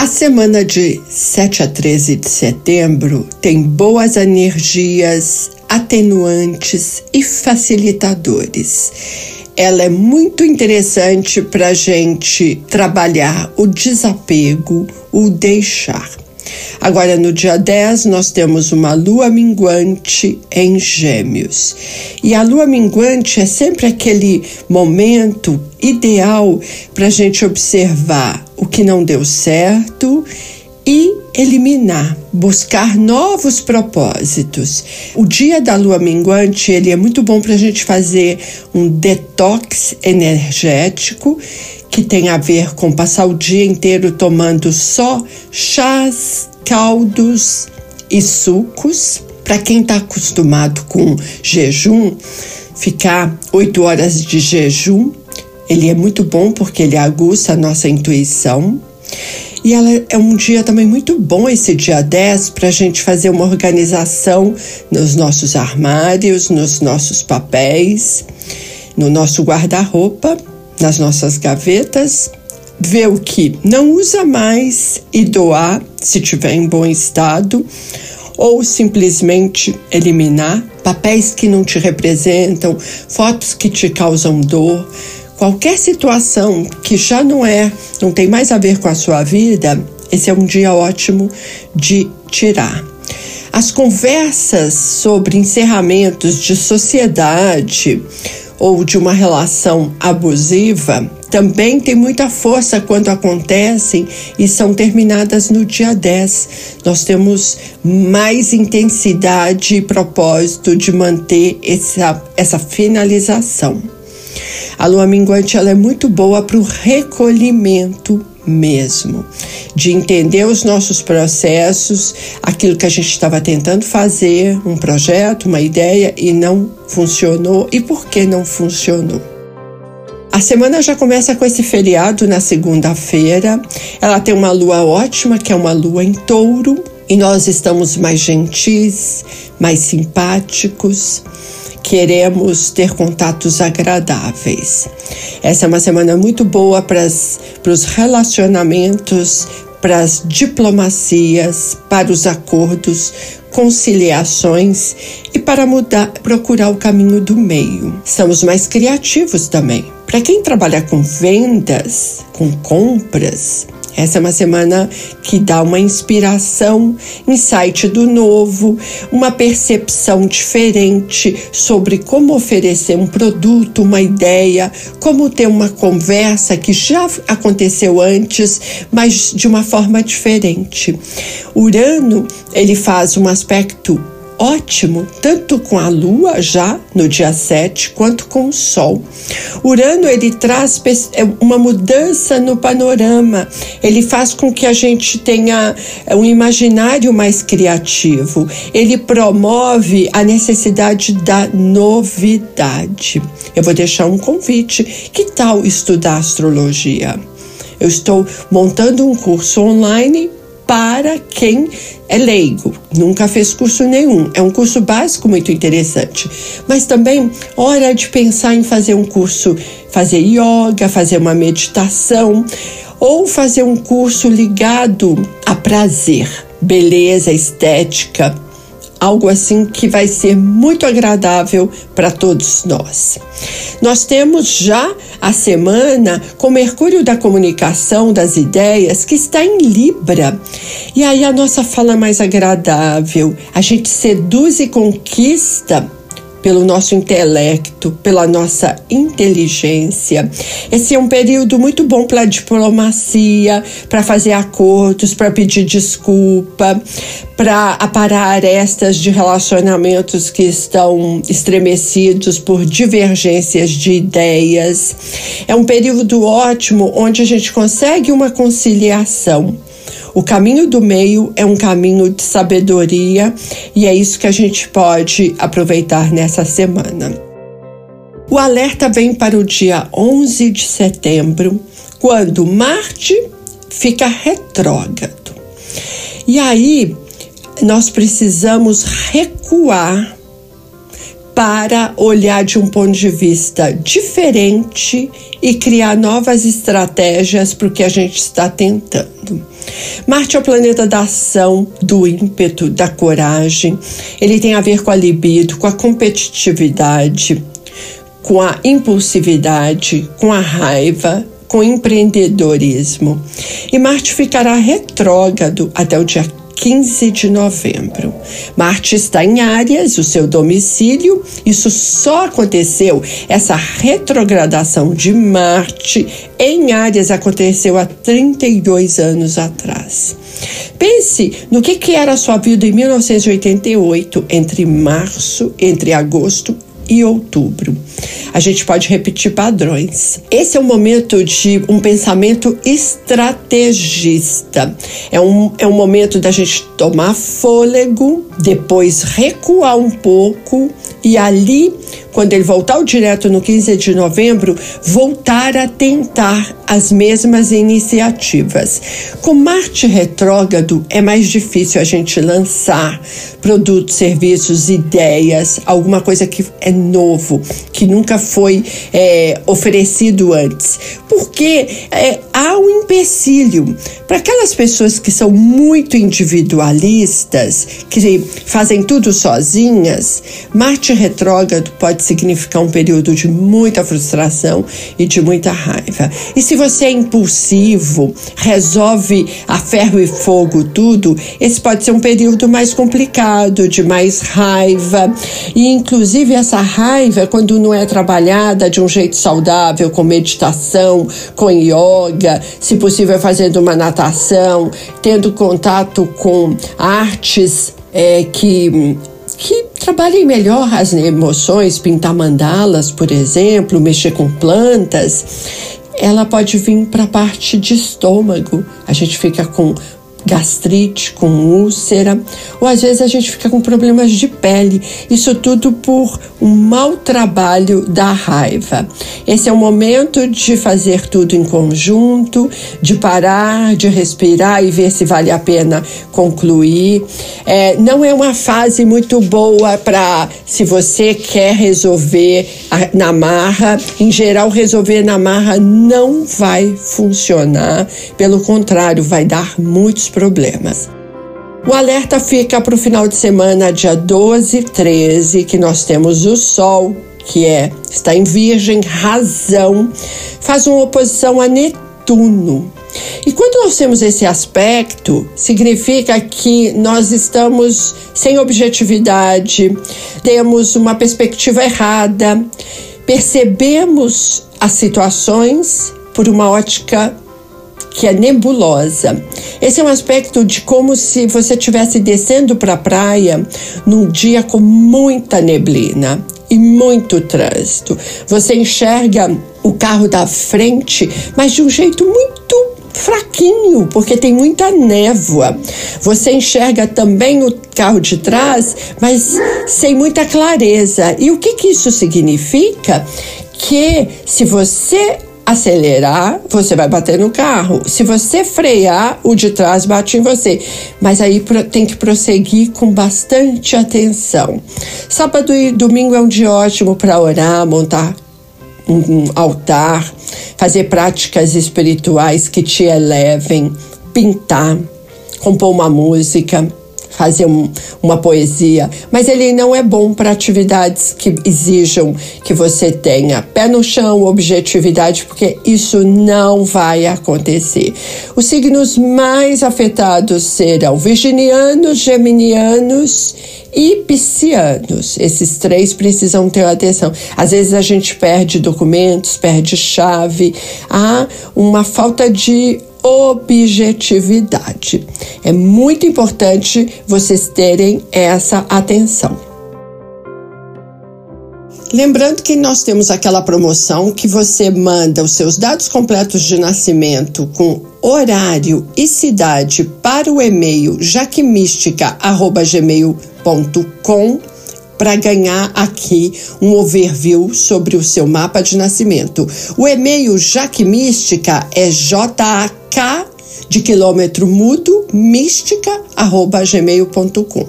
A semana de 7 a 13 de setembro tem boas energias, atenuantes e facilitadores. Ela é muito interessante para a gente trabalhar o desapego, o deixar. Agora, no dia 10, nós temos uma lua minguante em Gêmeos. E a lua minguante é sempre aquele momento ideal para a gente observar o que não deu certo e eliminar, buscar novos propósitos. O dia da lua minguante ele é muito bom para a gente fazer um detox energético que tem a ver com passar o dia inteiro tomando só chás, caldos e sucos. Para quem está acostumado com jejum, ficar oito horas de jejum, ele é muito bom porque ele aguça a nossa intuição. E ela é um dia também muito bom, esse dia 10, para a gente fazer uma organização nos nossos armários, nos nossos papéis, no nosso guarda-roupa nas nossas gavetas, ver o que não usa mais e doar se tiver em bom estado, ou simplesmente eliminar papéis que não te representam, fotos que te causam dor, qualquer situação que já não é, não tem mais a ver com a sua vida, esse é um dia ótimo de tirar. As conversas sobre encerramentos de sociedade, ou de uma relação abusiva também tem muita força quando acontecem e são terminadas no dia 10. Nós temos mais intensidade e propósito de manter essa, essa finalização. A lua minguante ela é muito boa para o recolhimento mesmo, de entender os nossos processos, aquilo que a gente estava tentando fazer, um projeto, uma ideia e não funcionou e por que não funcionou. A semana já começa com esse feriado na segunda-feira. Ela tem uma lua ótima, que é uma lua em touro, e nós estamos mais gentis, mais simpáticos queremos ter contatos agradáveis. Essa é uma semana muito boa para os relacionamentos, para as diplomacias, para os acordos, conciliações e para mudar, procurar o caminho do meio. Estamos mais criativos também. Para quem trabalha com vendas, com compras, essa é uma semana que dá uma inspiração, insight do novo, uma percepção diferente sobre como oferecer um produto, uma ideia, como ter uma conversa que já aconteceu antes, mas de uma forma diferente. Urano, ele faz um aspecto ótimo, tanto com a Lua já no dia 7, quanto com o Sol. Urano ele traz é, uma mudança no panorama, ele faz com que a gente tenha é, um imaginário mais criativo, ele promove a necessidade da novidade. Eu vou deixar um convite: que tal estudar astrologia? Eu estou montando um curso online para quem é leigo, nunca fez curso nenhum. É um curso básico muito interessante. Mas também, hora de pensar em fazer um curso, fazer yoga, fazer uma meditação ou fazer um curso ligado a prazer, beleza, estética, algo assim que vai ser muito agradável para todos nós. Nós temos já a semana com Mercúrio da comunicação, das ideias, que está em Libra. E aí a nossa fala é mais agradável, a gente seduz e conquista pelo nosso intelecto, pela nossa inteligência. Esse é um período muito bom para diplomacia, para fazer acordos, para pedir desculpa, para aparar arestas de relacionamentos que estão estremecidos por divergências de ideias. É um período ótimo onde a gente consegue uma conciliação O caminho do meio é um caminho de sabedoria e é isso que a gente pode aproveitar nessa semana. O alerta vem para o dia 11 de setembro, quando Marte fica retrógrado. E aí nós precisamos recuar para olhar de um ponto de vista diferente e criar novas estratégias para o que a gente está tentando. Marte é o planeta da ação, do ímpeto, da coragem. Ele tem a ver com a libido, com a competitividade, com a impulsividade, com a raiva, com empreendedorismo. E Marte ficará retrógrado até o dia 15 de novembro. Marte está em Áries, o seu domicílio. Isso só aconteceu, essa retrogradação de Marte em Áries aconteceu há 32 anos atrás. Pense no que, que era a sua vida em 1988, entre março, entre agosto e outubro. A gente pode repetir padrões. Esse é o momento de um pensamento estrategista. É um, é um momento da gente tomar fôlego, depois recuar um pouco e ali, quando ele voltar ao direto no 15 de novembro, voltar a tentar as mesmas iniciativas. Com Marte retrógrado, é mais difícil a gente lançar produtos, serviços, ideias, alguma coisa que é novo, que nunca foi é, oferecido antes. Porque é, há um empecilho. Para aquelas pessoas que são muito individualistas, que fazem tudo sozinhas, Marte retrógrado pode significar um período de muita frustração e de muita raiva. E se você é impulsivo, resolve a ferro e fogo tudo, esse pode ser um período mais complicado, de mais raiva. E inclusive essa raiva, quando não é trabalhada de um jeito saudável, com meditação, com yoga, se possível fazendo uma natação, tendo contato com artes é, que que trabalhem melhor as emoções, pintar mandalas, por exemplo, mexer com plantas, ela pode vir para a parte de estômago. A gente fica com gastrite, com úlcera, ou às vezes a gente fica com problemas de pele. Isso tudo por um mau trabalho da raiva. Esse é o momento de fazer tudo em conjunto, de parar, de respirar e ver se vale a pena concluir. É, não é uma fase muito boa para se você quer resolver na marra. Em geral, resolver na marra não vai funcionar. Pelo contrário, vai dar muitos problemas. O alerta fica para o final de semana, dia 12 e 13, que nós temos o Sol, que é está em Virgem, razão, faz uma oposição a Netuno. E quando nós temos esse aspecto, significa que nós estamos sem objetividade, temos uma perspectiva errada, percebemos as situações por uma ótica que é nebulosa. Esse é um aspecto de como se você estivesse descendo para a praia num dia com muita neblina e muito trânsito. Você enxerga o carro da frente, mas de um jeito muito fraquinho, porque tem muita névoa. Você enxerga também o carro de trás, mas sem muita clareza. E o que, que isso significa? Que se você acelerar, você vai bater no carro. Se você frear, o de trás bate em você. Mas aí tem que prosseguir com bastante atenção. Sábado e domingo é um dia ótimo para orar, montar um altar, fazer práticas espirituais que te elevem, pintar, compor uma música fazer um, uma poesia, mas ele não é bom para atividades que exijam que você tenha pé no chão, objetividade, porque isso não vai acontecer. Os signos mais afetados serão virginianos, geminianos e piscianos. Esses três precisam ter atenção. Às vezes a gente perde documentos, perde chave, há uma falta de objetividade. É muito importante vocês terem essa atenção. Lembrando que nós temos aquela promoção que você manda os seus dados completos de nascimento com horário e cidade para o e-mail jaquemística@gmail.com para ganhar aqui um overview sobre o seu mapa de nascimento. O e-mail jaquemística é JAK de quilômetro mudo mística@gmail.com.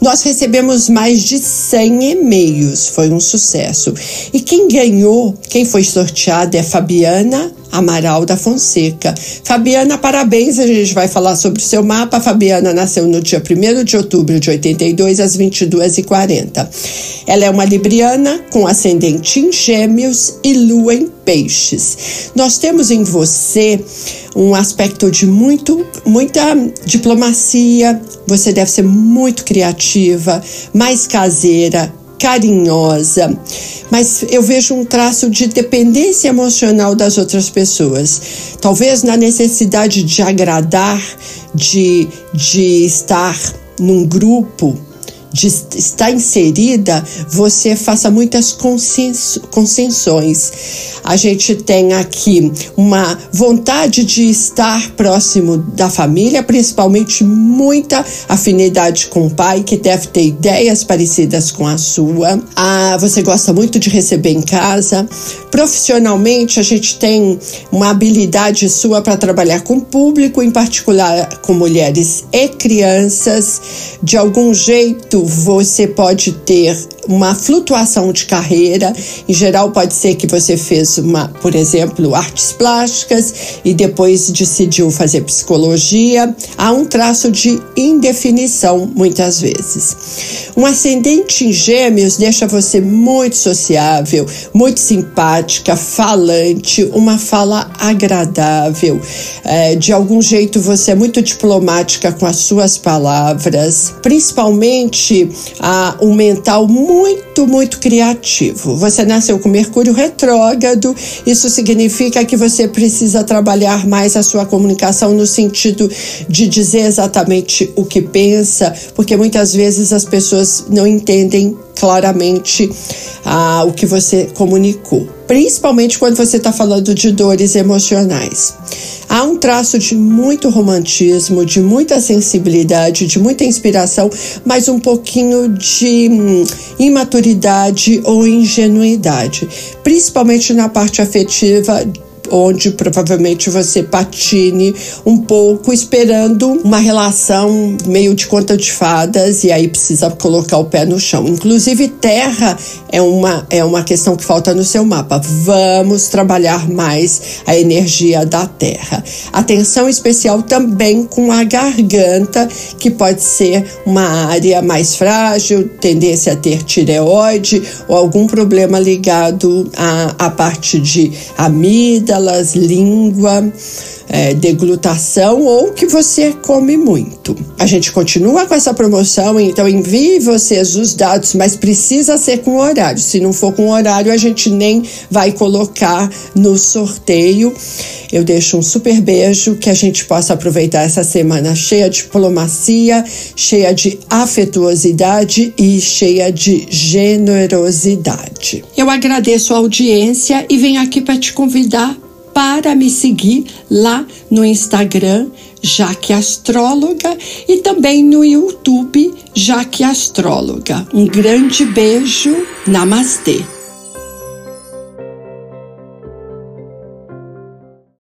Nós recebemos mais de 100 e-mails, foi um sucesso. E quem ganhou, quem foi sorteada é Fabiana Amaral da Fonseca. Fabiana, parabéns, a gente vai falar sobre o seu mapa. Fabiana nasceu no dia 1 de outubro de 82 às 22h40. Ela é uma libriana com ascendente em Gêmeos e lua em Peixes. Nós temos em você um aspecto de muito, muita diplomacia. Você deve ser muito criativa, mais caseira, carinhosa, mas eu vejo um traço de dependência emocional das outras pessoas. Talvez na necessidade de agradar, de, de estar num grupo de estar inserida, você faça muitas concessões. A gente tem aqui uma vontade de estar próximo da família, principalmente muita afinidade com o pai, que deve ter ideias parecidas com a sua. Ah, você gosta muito de receber em casa. Profissionalmente, a gente tem uma habilidade sua para trabalhar com público, em particular com mulheres e crianças. De algum jeito, você pode ter uma flutuação de carreira. Em geral, pode ser que você fez uma, por exemplo, artes plásticas e depois decidiu fazer psicologia. Há um traço de indefinição muitas vezes. Um ascendente em Gêmeos deixa você muito sociável, muito simpática, falante, uma fala agradável. É, de algum jeito você é muito diplomática com as suas palavras, principalmente ah, um mental muito muito, muito criativo. Você nasceu com Mercúrio retrógrado, isso significa que você precisa trabalhar mais a sua comunicação no sentido de dizer exatamente o que pensa, porque muitas vezes as pessoas não entendem claramente ah, o que você comunicou, principalmente quando você está falando de dores emocionais. Há um traço de muito romantismo, de muita sensibilidade, de muita inspiração, mas um pouquinho de hum, imaturidade ou ingenuidade, principalmente na parte afetiva onde provavelmente você patine um pouco esperando uma relação meio de conta de fadas e aí precisa colocar o pé no chão. Inclusive terra é uma é uma questão que falta no seu mapa. Vamos trabalhar mais a energia da terra. Atenção especial também com a garganta, que pode ser uma área mais frágil, tendência a ter tireoide ou algum problema ligado à, à parte de amígdala amígdalas, língua, é, deglutação ou que você come muito. A gente continua com essa promoção, então envie vocês os dados, mas precisa ser com horário. Se não for com horário, a gente nem vai colocar no sorteio. Eu deixo um super beijo, que a gente possa aproveitar essa semana cheia de diplomacia, cheia de afetuosidade e cheia de generosidade. Eu agradeço a audiência e venho aqui para te convidar para me seguir lá no Instagram, Jaque Astróloga, e também no YouTube, Jaque Astróloga. Um grande beijo, namastê.